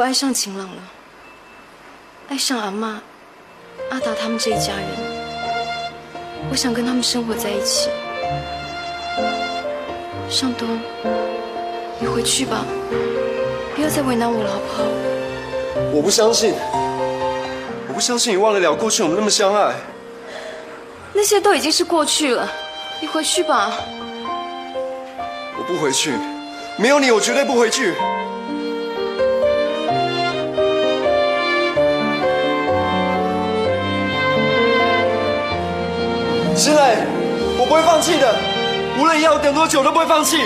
我爱上晴朗了，爱上阿妈、阿达他们这一家人。我想跟他们生活在一起。尚东，你回去吧，不要再为难我了，好不好？我不相信，我不相信你忘得了过去我们那么相爱。那些都已经是过去了，你回去吧。我不回去，没有你我绝对不回去。石磊，我不会放弃的，无论要等多久都不会放弃。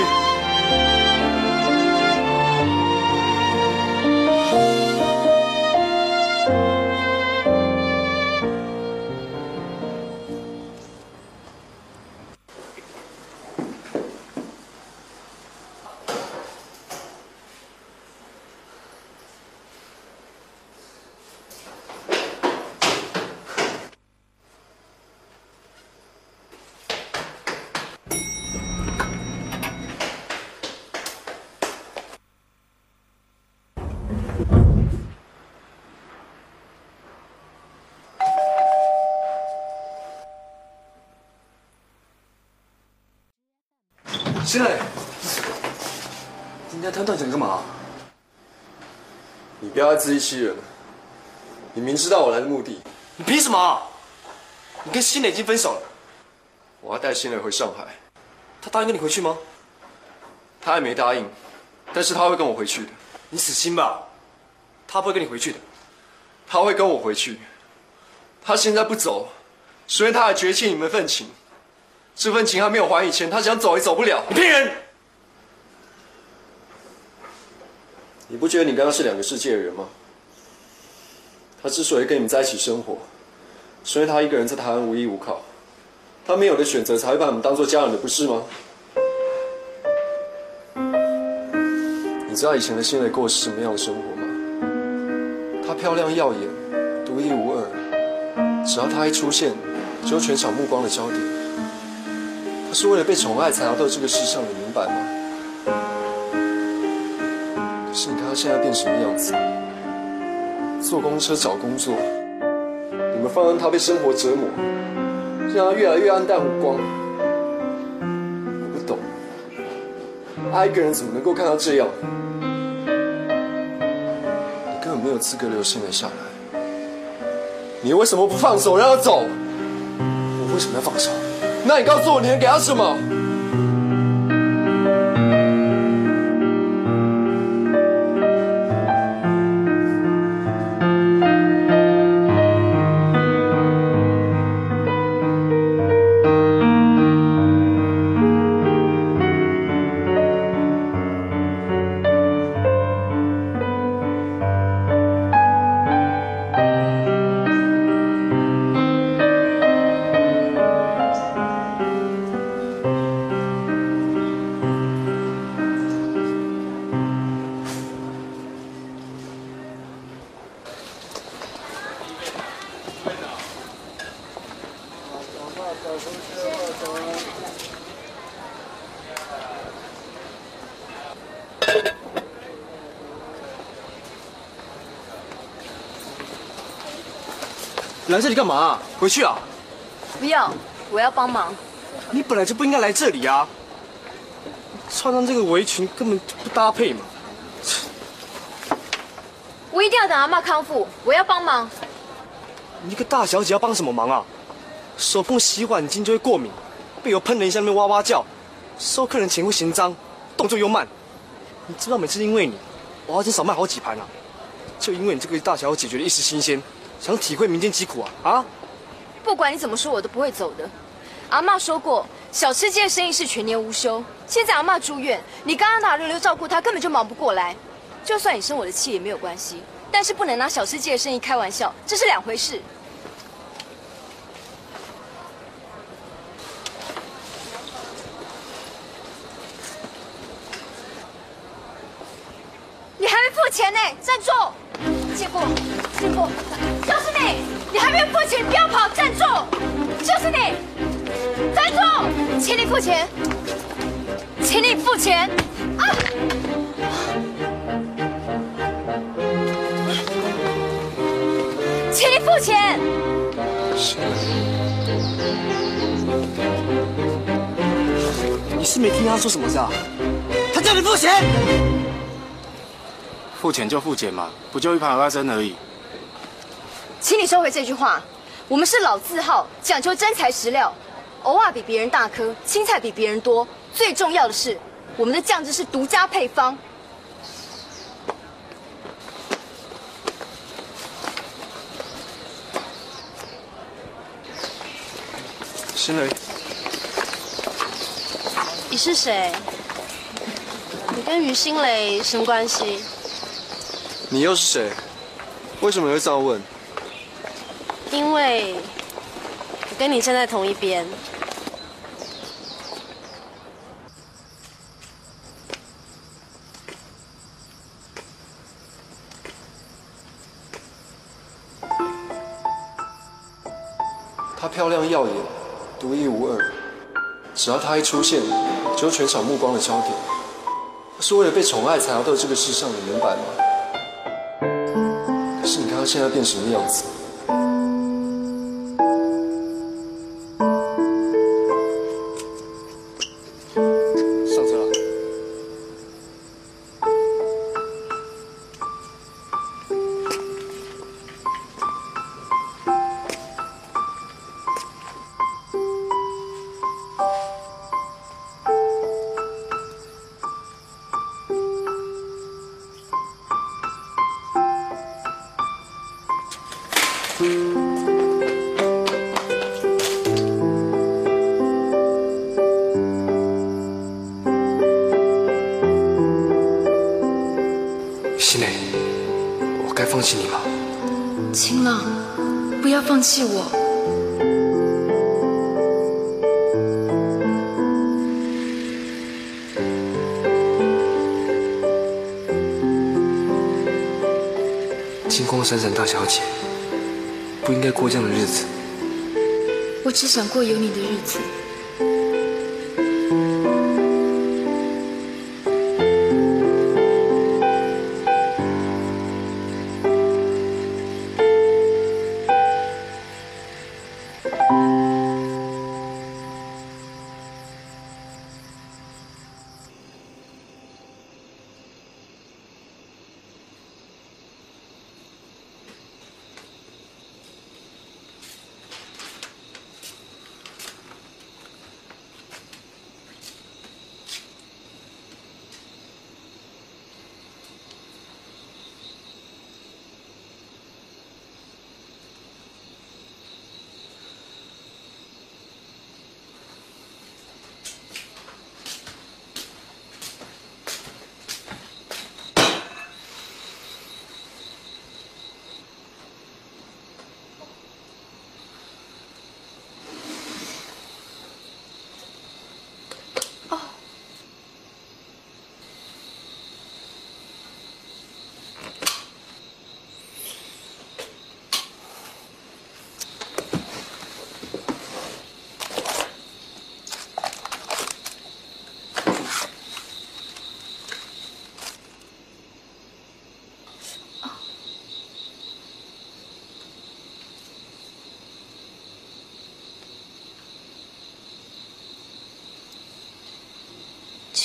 新磊，今天摊断想干嘛？你不要再自欺欺人了。你明知道我来的目的，你凭什么？你跟新磊已经分手了，我要带新磊回上海。他答应跟你回去吗？他还没答应，但是他会跟我回去的。你死心吧，他不会跟你回去的。他会跟我回去。他现在不走，是因为他还绝欠你们份情。这份情还没有还以前，他想走也走不了。你骗人！你不觉得你跟他是两个世界的人吗？他之所以跟你们在一起生活，是因为他一个人在台湾无依无靠，他没有的选择才会把你们当做家人的，不是吗？你知道以前的新蕾过的是什么样的生活吗？她漂亮耀眼，独一无二，只要她一出现，就全场目光的焦点。是为了被宠爱才来到这个世上，你明白吗？可是你看她现在变什么样子？坐公车找工作，你们放任她被生活折磨，让他越来越暗淡无光。我不懂，爱一个人怎么能够看到这样？你根本没有资格留心蕾下来。你为什么不放手让她走？我为什么要放手？那你告诉我，你能给他什么？来这里干嘛、回去啊！不要，我要帮忙。你本来就不应该来这里啊！穿上这个围裙根本就不搭配嘛。我一定要等阿妈康复，我要帮忙。你一个大小姐要帮什么忙啊？手碰洗碗巾就会过敏，被油喷了一下那边哇哇叫，收客人钱会嫌脏，动作又慢。你知道每次因为你，我要真少卖好几盘啊！就因为你这个大小姐觉得一时新鲜，想体会民间疾苦啊啊！不管你怎么说，我都不会走的。阿妈说过，小吃街的生意是全年无休。现在阿妈住院，你刚刚拿轮流照顾她，根本就忙不过来。就算你生我的气也没有关系，但是不能拿小吃街的生意开玩笑，这是两回事。你还没付钱呢，站住！借过，借过，就是你！你还没有付钱，不要跑，站住！就是你，站住！请你付钱，请你付钱！啊！请你付钱！你是没听他说什么是吧？他叫你付钱。付钱就付钱嘛，不就一盘花生而已。请你收回这句话。我们是老字号，讲究真材实料，偶尔比别人大颗，青菜比别人多，最重要的是，我们的酱汁是独家配方。新雷，你是谁？你跟于新蕾什么关系？你又是谁？为什么会这样问？因为我跟你站在同一边。她漂亮耀眼，独一无二。只要她一出现，就是全场目光的焦点。是为了被宠爱才来到这个世上，你明白吗？现在变什么样子？弃我。金光闪闪大小姐，不应该过这样的日子。我只想过有你的日子。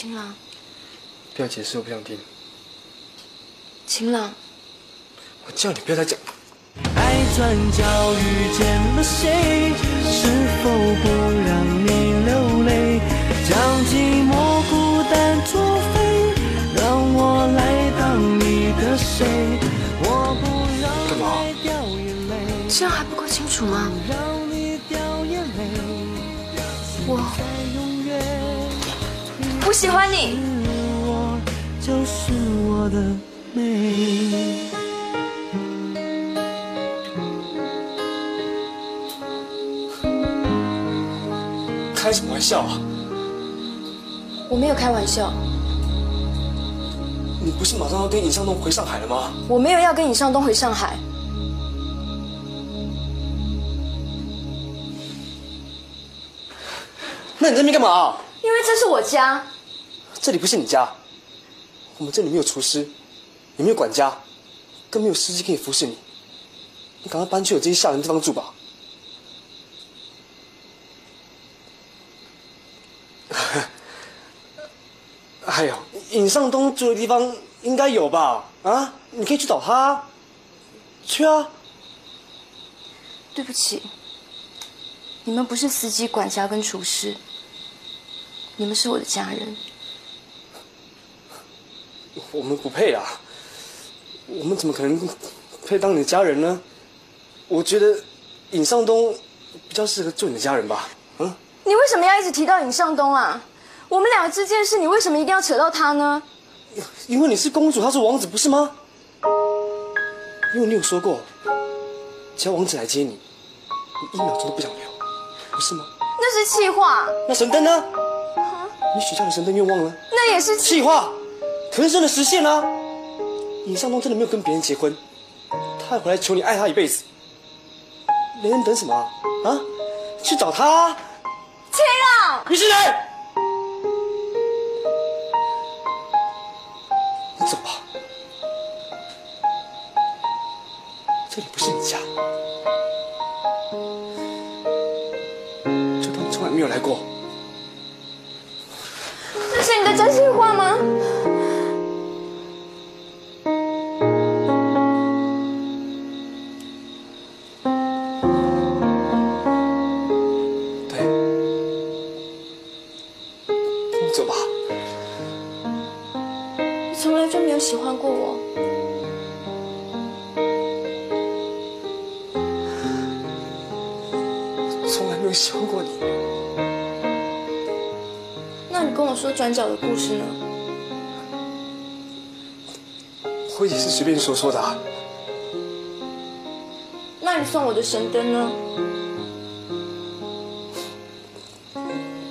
晴朗，不要解释，我不想听。晴朗，我叫你不要再讲。爱转角遇见了谁？是否不让你流泪？将寂寞孤单作废，让我来当你的谁？我不让干嘛你掉眼泪，这样还不够清楚吗？不喜欢你。就是我的美。开什么玩笑啊！我没有开玩笑，你不是马上要跟尹尚东回上海了吗？我没有要跟尹尚东回上海。那你那边干嘛？因为这是我家，这里不是你家，我们这里没有厨师，也没有管家，更没有司机可以服侍你。你赶快搬去我这些下人地方住吧。还有尹尚东住的地方应该有吧？啊，你可以去找他，去啊。对不起，你们不是司机、管家跟厨师，你们是我的家人。我们不配啊！我们怎么可能配当你的家人呢？我觉得尹尚东比较适合做你的家人吧。嗯，你为什么要一直提到尹尚东啊？我们两个之间的事，你为什么一定要扯到他呢？因为你是公主，他是王子，不是吗？因为你有说过，只要王子来接你，你一秒钟都不想留，不是吗？那是气话，那神灯呢？你许下的神灯愿望呢？那也是气。气话，可真的实现了、尹尚东真的没有跟别人结婚，他还回来求你爱他一辈子。连人等什么啊？啊，去找他啊！你是谁？你走吧，这里不是你家，就当你从来没有来过。这是你的真心话吗？角的故事呢？我也是随便说说的、啊。那你送我的神灯呢？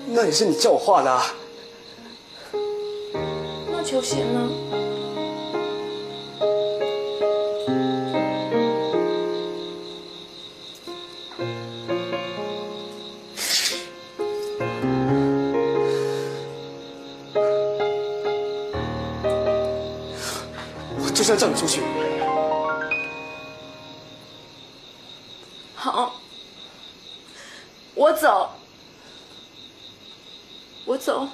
那也是你叫我画的、啊。那球鞋呢？我就是要叫你出去。好，我走，我走。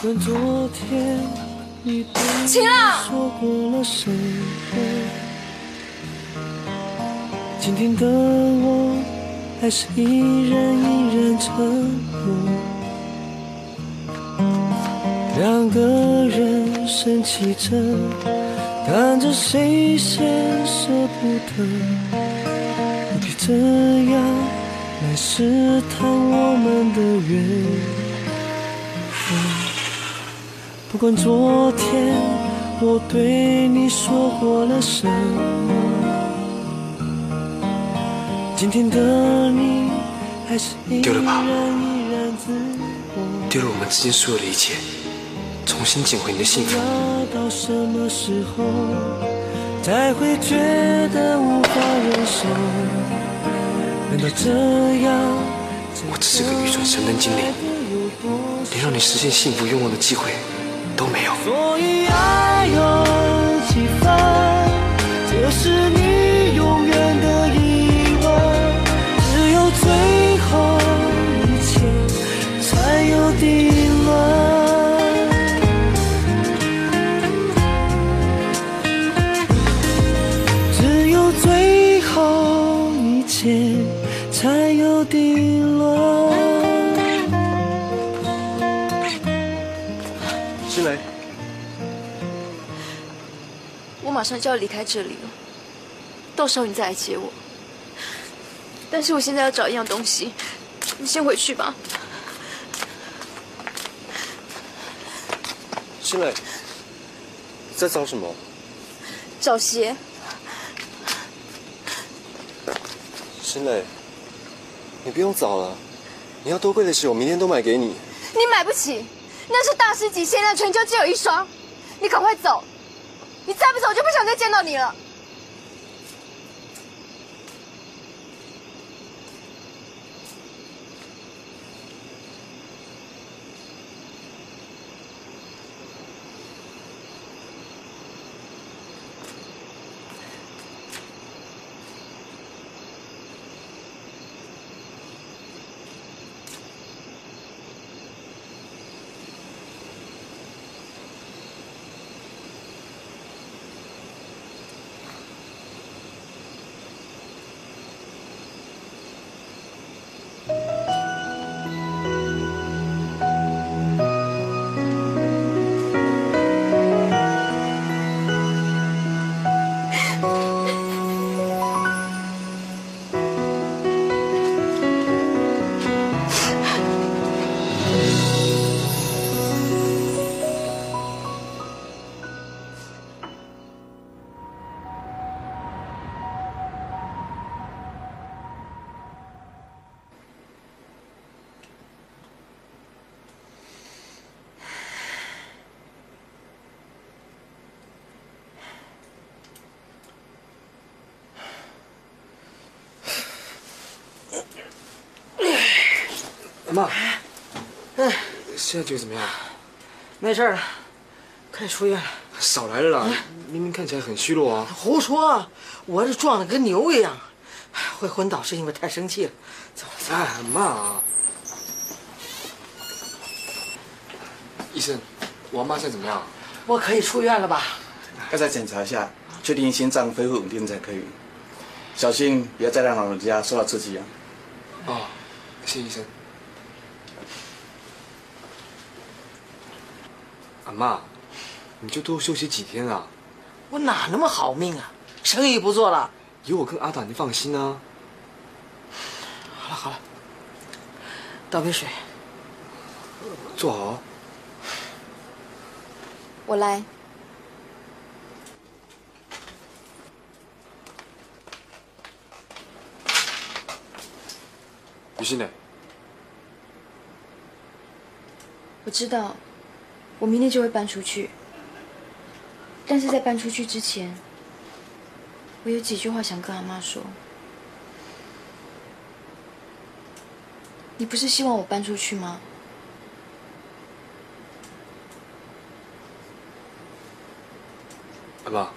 不管昨天你对我晴朗说过了什今天的我还是依然依然沉默。两个人生气着，看着谁先舍不得，何必这样来试探我们的缘分。不管昨天我对你说过了什么，今天的你还是依丢了吧然依然自我。丢了我们之间所有的一切，重新捡回你的幸福。到什么时候才会觉得无法忍受？难道这样？我只是个愚蠢神灯精灵，连让你实现幸福愿望的机会都没有。所以爱有上就要离开这里了，到时候你再来接我。但是我现在要找一样东西，你先回去吧。新磊，在找什么？找鞋，新磊，你不用找了，你要多贵的鞋，我明天都买给你。你买不起，那是大师级，现在全球只有一双。你赶快走，你再不走，我就不想再见到你了。阿妈，嗯，现在觉得怎么样？没事了，可以出院了。少来了啦，明明看起来很虚弱啊。胡说，我这壮的跟牛一样，会昏倒是因为太生气了。走了走了。哎，妈，医生，我妈现在怎么样？我可以出院了吧？刚才检查一下，确定心脏恢复稳定才可以。小心不要再让老人家受到刺激啊！哦，谢医生。阿妈，你就多休息几天啊。我哪那么好命啊？生意不做了。有我跟阿达，你放心啊。好了好了，倒杯水。坐好。我来。于心磊，我知道，我明天就会搬出去。但是在搬出去之前，我有几句话想跟阿妈说。你不是希望我搬出去吗？阿妈，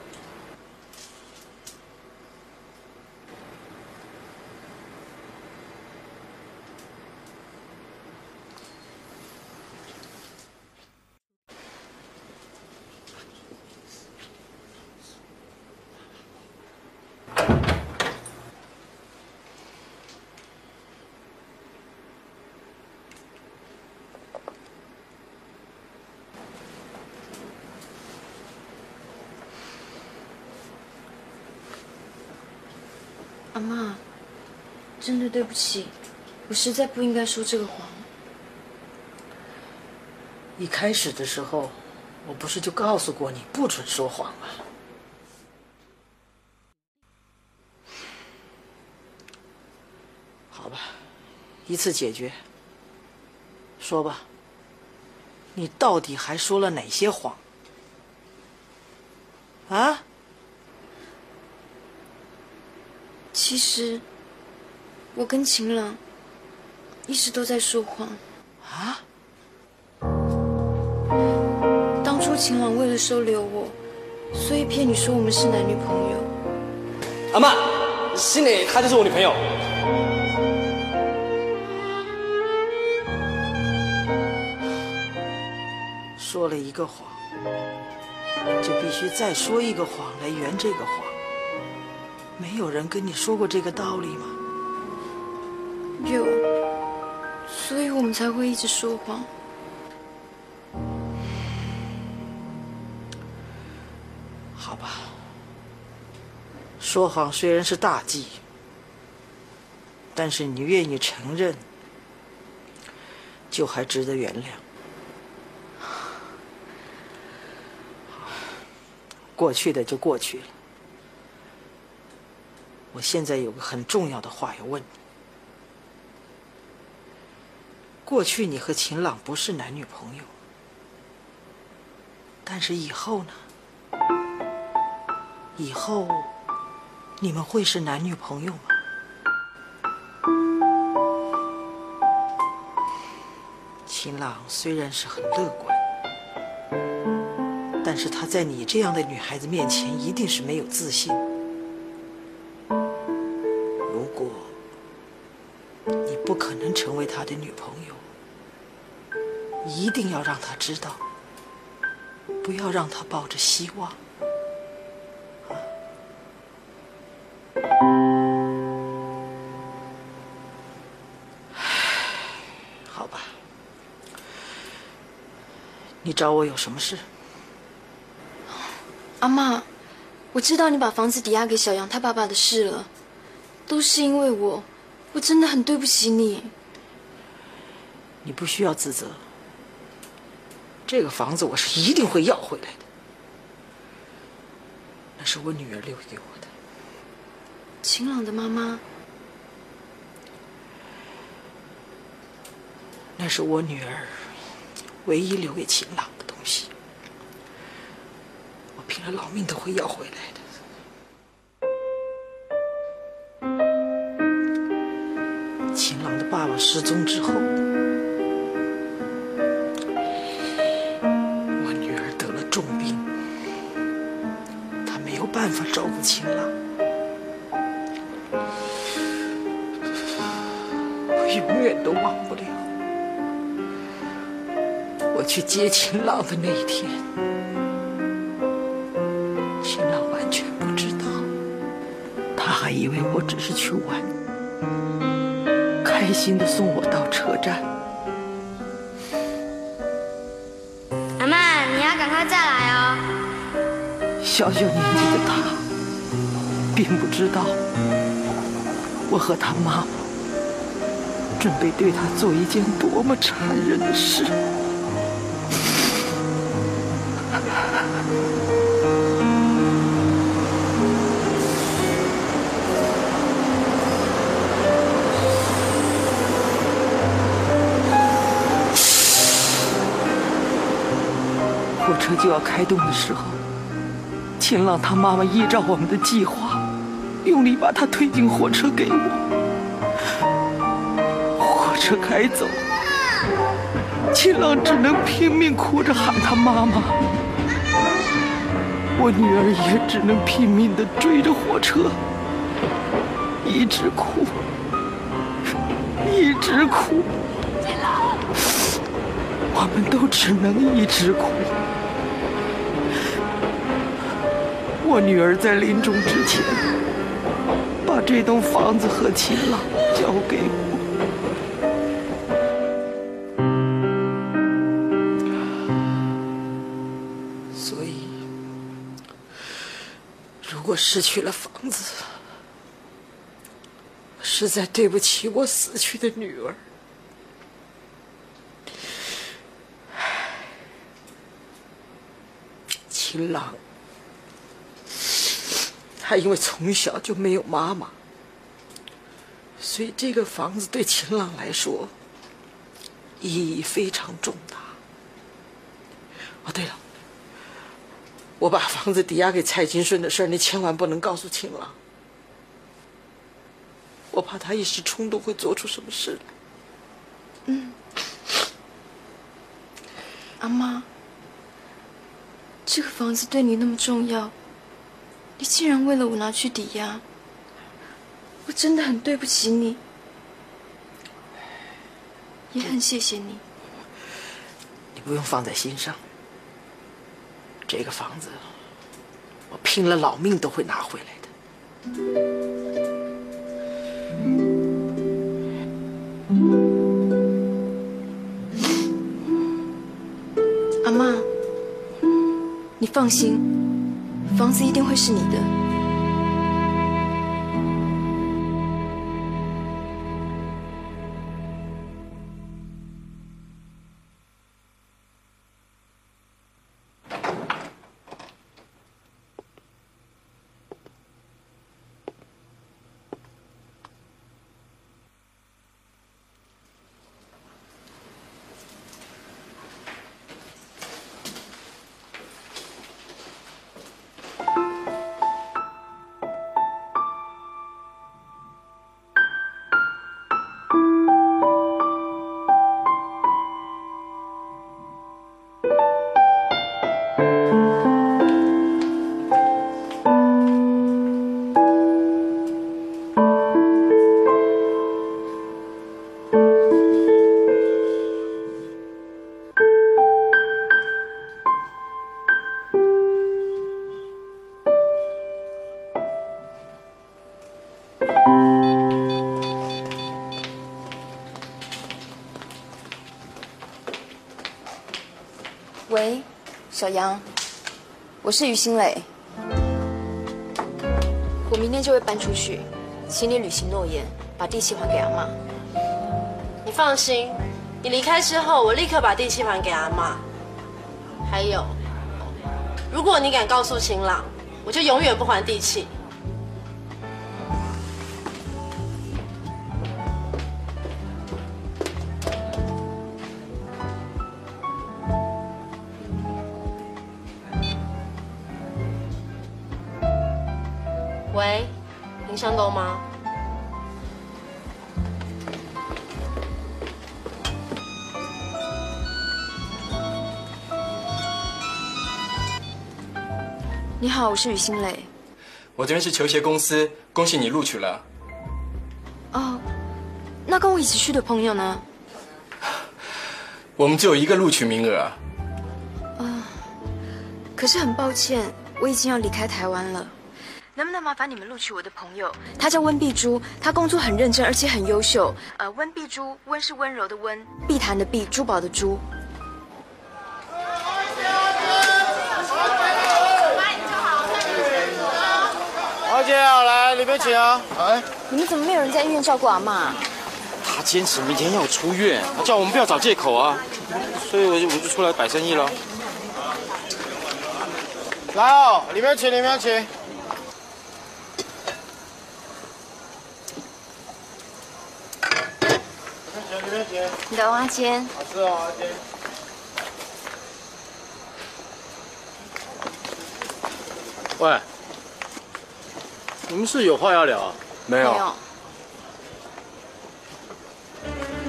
阿妈，真的对不起，我实在不应该说这个谎。一开始的时候，我不是就告诉过你不准说谎吗？好吧，一次解决。说吧，你到底还说了哪些谎？啊？其实，我跟秦朗一直都在说谎。啊？当初秦朗为了收留我，所以骗你说我们是男女朋友。阿妈，心磊她就是我女朋友。说了一个谎，就必须再说一个谎来圆这个谎。没有人跟你说过这个道理吗？有，所以我们才会一直说谎。好吧，说谎虽然是大忌，但是你愿意承认，就还值得原谅。过去的就过去了。我现在有个很重要的话要问你：过去你和秦朗不是男女朋友，但是以后呢？以后你们会是男女朋友吗？秦朗虽然是很乐观，但是他在你这样的女孩子面前一定是没有自信。他知道，不要让他抱着希望。好吧，你找我有什么事？阿妈，我知道你把房子抵押给小杨他爸爸的事了，都是因为我，我真的很对不起你。你不需要自责。这个房子我是一定会要回来的，那是我女儿留给我的。秦朗的妈妈，那是我女儿唯一留给秦朗的东西，我拼了老命都会要回来的。秦朗的爸爸失踪之后，都忘不了我去接秦朗的那一天，秦朗完全不知道，他还以为我只是去玩，开心的送我到车站。阿曼，你要赶快再来哦。小小年纪的他，并不知道我和他妈妈准备对他做一件多么残忍的事。火车就要开动的时候，秦朗他妈妈依照我们的计划，用力把他推进火车给我。车开走，秦朗只能拼命哭着喊他妈妈，我女儿也只能拼命的追着火车，一直哭，一直哭。我们都只能一直哭。我女儿在临终之前，把这栋房子和秦朗交给我。失去了房子，实在对不起我死去的女儿。秦朗，他因为从小就没有妈妈，所以这个房子对秦朗来说意义非常重大。哦，对了，我把房子抵押给蔡金顺的事儿，你千万不能告诉秦朗，我怕他一时冲动会做出什么事来。嗯，阿妈，这个房子对你那么重要，你竟然为了我拿去抵押，我真的很对不起你，也很谢谢你。你不用放在心上。这个房子，我拼了老命都会拿回来的。阿妈，你放心，房子一定会是你的。杨，我是于新磊。我明天就会搬出去，请你履行诺言，把地契还给阿妈。你放心，你离开之后，我立刻把地契还给阿妈。还有，如果你敢告诉秦朗，我就永远不还地契。好，我是于心磊。我这边是球鞋公司，恭喜你录取了。哦，那跟我一起去的朋友呢？我们只有一个录取名额啊。啊、可是很抱歉，我已经要离开台湾了。能不能麻烦你们录取我的朋友？他叫温碧珠，他工作很认真，而且很优秀。呃，温碧珠，温是温柔的温，碧潭的碧，珠宝的珠。姐啊，来里面请啊！哎，你们怎么没有人在医院照顾阿妈？他坚持明天要出院，他叫我们不要找借口啊，所以我就我就出来摆生意了。来哦，里面请，里面请。里面请。你的蚵仔煎。好吃哦，阿姐。喂，你们是有话要聊啊？没有。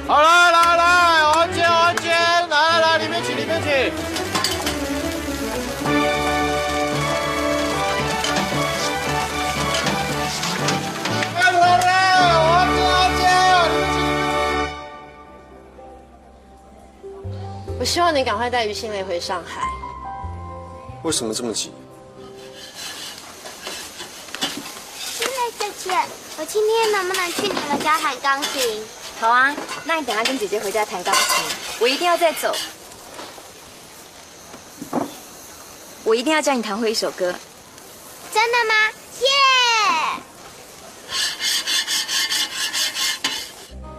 好，来来来，王姐王姐，来来来，里面请里面请。来来来，王姐王姐，里面请。我希望你赶快带于心蕾回上海。为什么这么急？心蕾我今天能不能去你们家弹钢琴？好啊，那你等下跟姐姐回家弹钢琴，我一定要再走。我一定要教你弹会一首歌。真的吗？耶！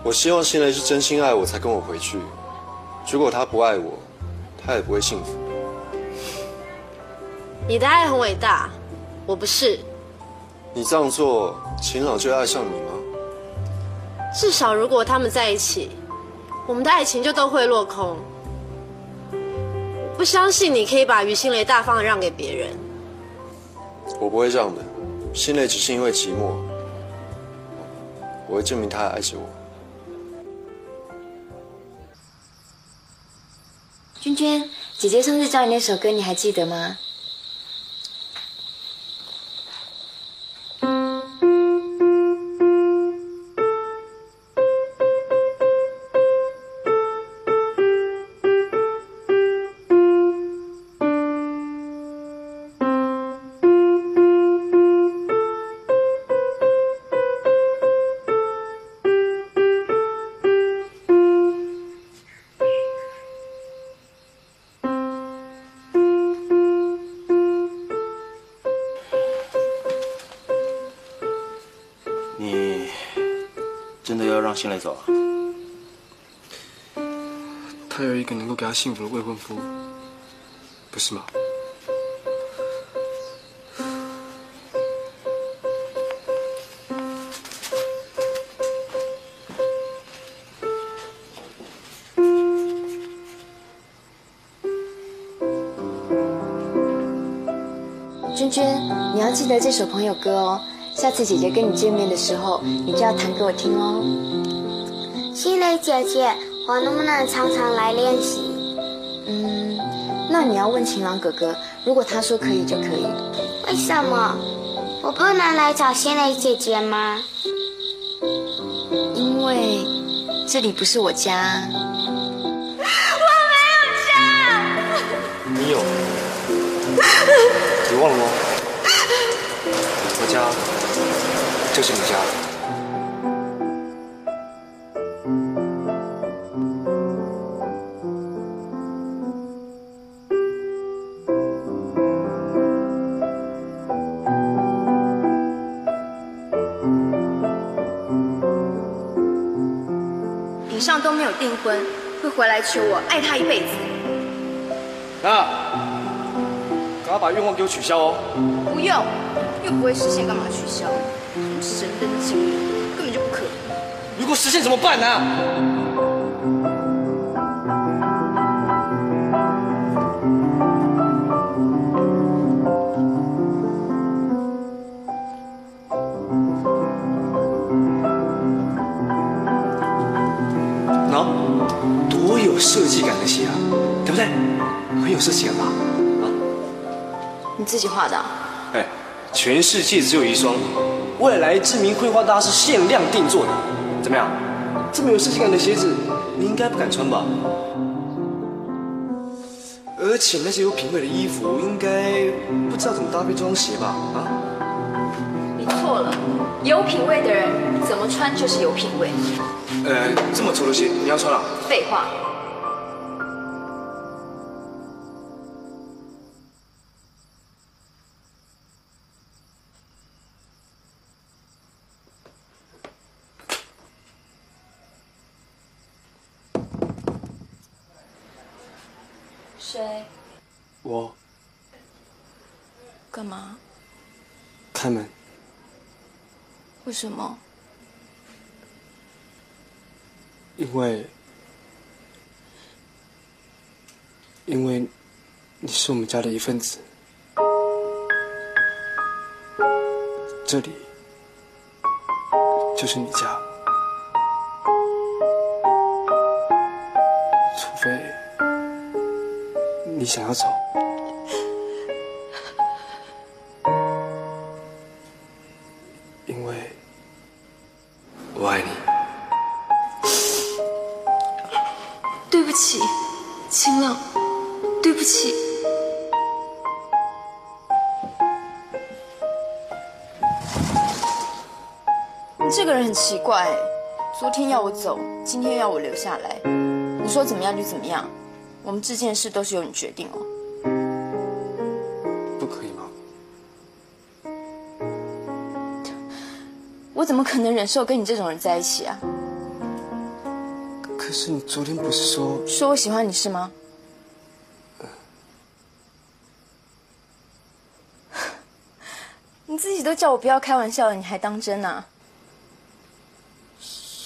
我希望新蕾是真心爱我才跟我回去。如果他不爱我，他也不会幸福。你的爱很伟大，我不是。你这样做，秦朗就会爱上你吗？至少如果他们在一起，我们的爱情就都会落空。我不相信你可以把于心蕾大方的让给别人。我不会让的。心蕾只是因为寂寞，我会证明他还爱着我。君君，姐姐上次教你那首歌，你还记得吗？让新来走啊？他有一个能够给他幸福的未婚夫，不是吗？娟娟，你要记得这首朋友歌哦。下次姐姐跟你见面的时候，你就要弹给我听哦。心蕾姐姐，我能不能常常来练习？嗯，那你要问晴朗哥哥，如果他说可以就可以。为什么？我不能来找心蕾姐姐吗？因为这里不是我家。你有？你忘了吗？我家就是你家。顶上都没有订婚，会回来求我爱他一辈子。那，赶快把愿望给我取消哦。不用，又不会实现，干嘛取消？神灯精灵，根本就不可能。如果实现怎么办呢？喏，多有设计感的鞋啊，对不对？很有设计感吧？你自己画的啊、哎，全世界只有一双，未来知名绘画大师限量定做的，怎么样？这么有设计感的鞋子，你应该不敢穿吧？而且那些有品味的衣服，应该不知道怎么搭配这双鞋吧？啊？你错了，有品味的人怎么穿就是有品味。呃，这么丑的鞋你要穿啊？废话。为什么？因为因为你是我们家的一份子，这里就是你家，除非你想要走。奇怪，昨天要我走，今天要我留下来。你说怎么样就怎么样，我们这件事都是由你决定哦。不可以吗？我怎么可能忍受跟你这种人在一起啊？可是你昨天不是说说我喜欢你是吗？你自己都叫我不要开玩笑了，你还当真啊？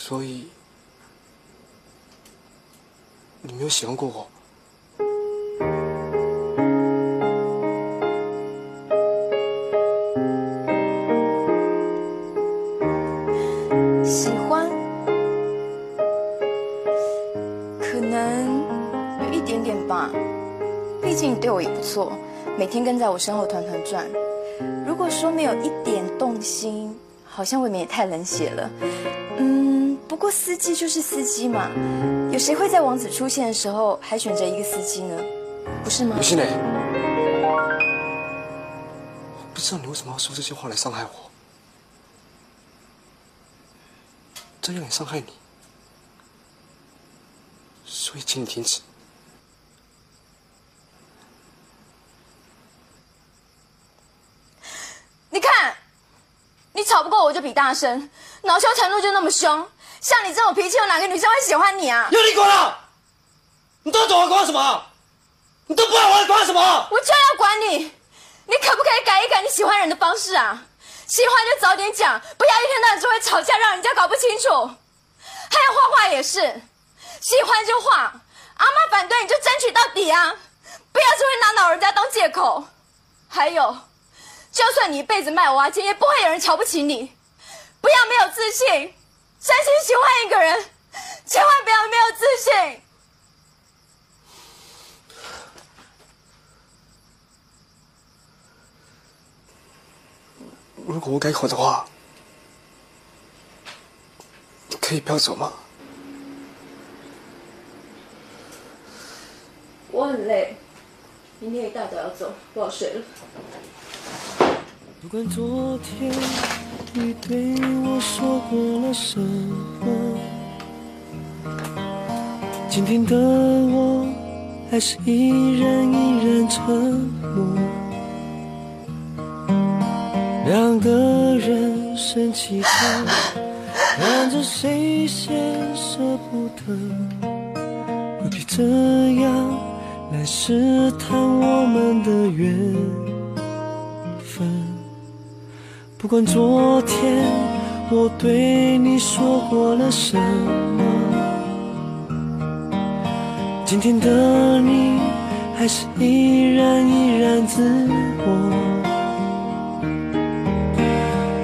所以你没有喜欢过我？喜欢，可能有一点点吧。毕竟你对我也不错，每天跟在我身后团团转。如果说没有一点动心，好像未免也太冷血了。司机就是司机嘛，有谁会在王子出现的时候还选择一个司机呢？不是吗？刘心蕾，我不知道你为什么要说这些话来伤害我，这样也伤害你，所以请你停止。你看，你吵不过我就比大声，恼羞成怒就那么凶。像你这种脾气，有哪个女生会喜欢你啊？有你管了！你都懂我管什么？你都不管我管什么？我就要管你！你可不可以改一改你喜欢人的方式啊？喜欢就早点讲，不要一天到晚只会吵架，让人家搞不清楚。还有画画也是，喜欢就画，阿妈反对你就争取到底啊！不要只会拿老人家当借口。还有，就算你一辈子卖娃娃机，也不会有人瞧不起你。不要没有自信，真心喜欢一个人，千万不要没有自信。如果我改口的话，可以不要走吗？我很累，明天一大早要走，不好睡了。不管昨天你对我说过了什么，今天的我还是依然依然沉默。两个人生气的看着谁先舍不得，何必这样来试探我们的缘？不管昨天我对你说过了什么，今天的你还是依然依然自我。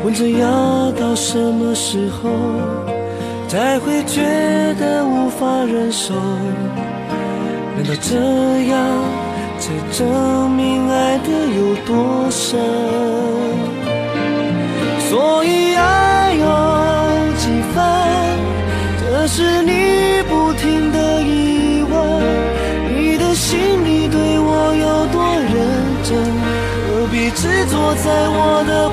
问着要到什么时候才会觉得无法忍受？难道这样才证明爱的有多深？所以爱有几分，这是你不停的疑问。你的心里对我有多认真？何必执着在我的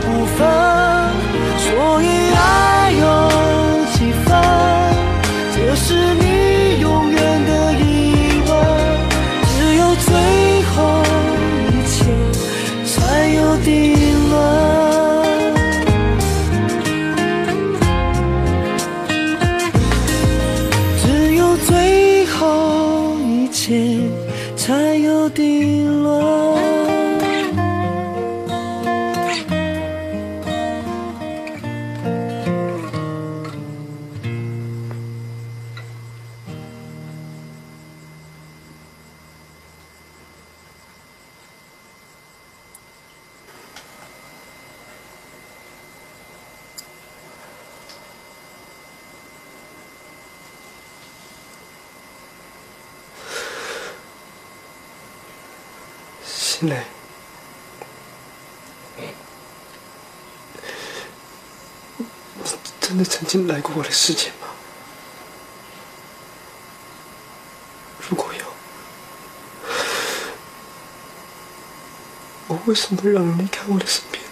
我为什么让你离开我的身边？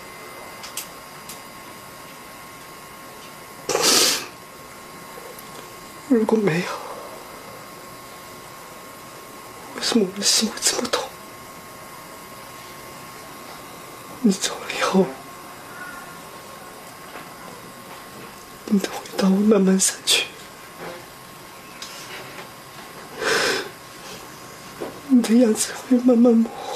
如果没有，为什么我的心会这么痛？你走了以后，你的味道会慢慢散去，你的样子会慢慢模糊。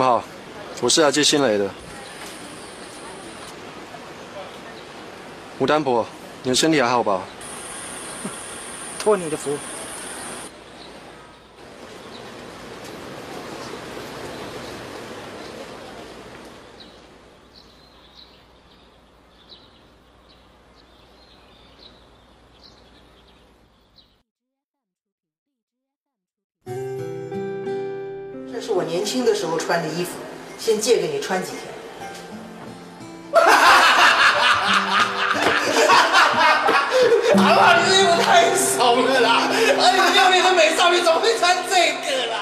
们好，我是来接新蕾的。牡丹婆，你的身体还好吧？托你的福。穿的衣服，先借给你穿几天。阿爸，你这衣服太怂了啦！而你六年的美少女怎么会穿这个啦？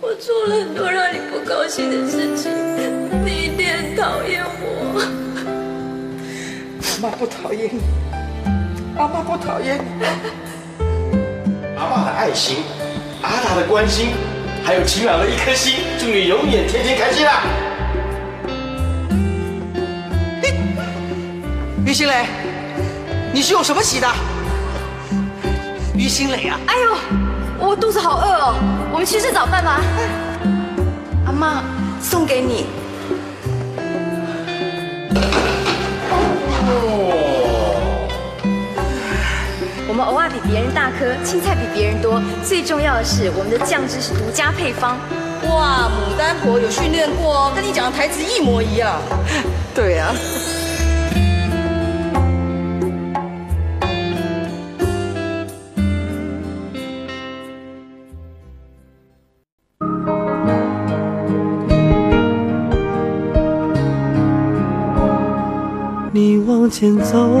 我做了很多让你不高兴的事情，你一定很讨厌我。阿妈不讨厌你，阿妈不讨厌你。阿爸的爱心，阿达的关心，还有晴朗的一颗心，祝你永远天天开心啦！于心磊，你是用什么洗的？于心磊啊！哎呦，我肚子好饿哦，我们去吃早饭吧。阿妈，送给你。们偶尔比别人大颗，青菜比别人多，最重要的是我们的酱汁是独家配方。哇，牡丹婆有训练过哦，跟你讲的台词一模一样。对啊。你往前走，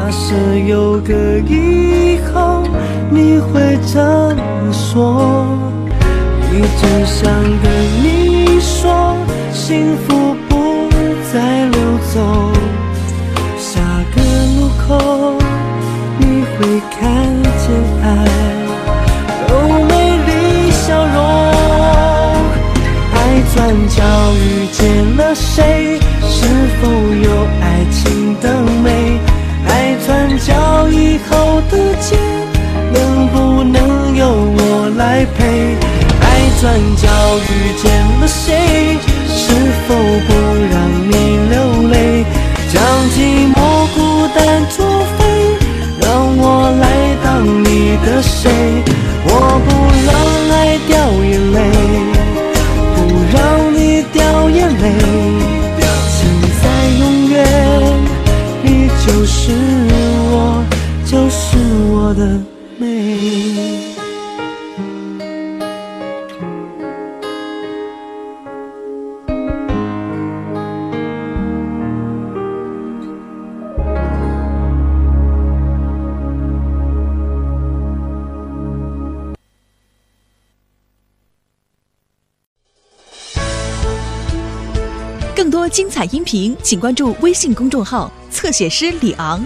假设有个以后，你会怎么说？一直想跟你说，幸福爱转角遇见了谁？是否不让你流泪？将寂寞孤单作废，让我来当你的谁？我不让爱掉眼泪，音频，请关注微信公众号“侧写师李昂”。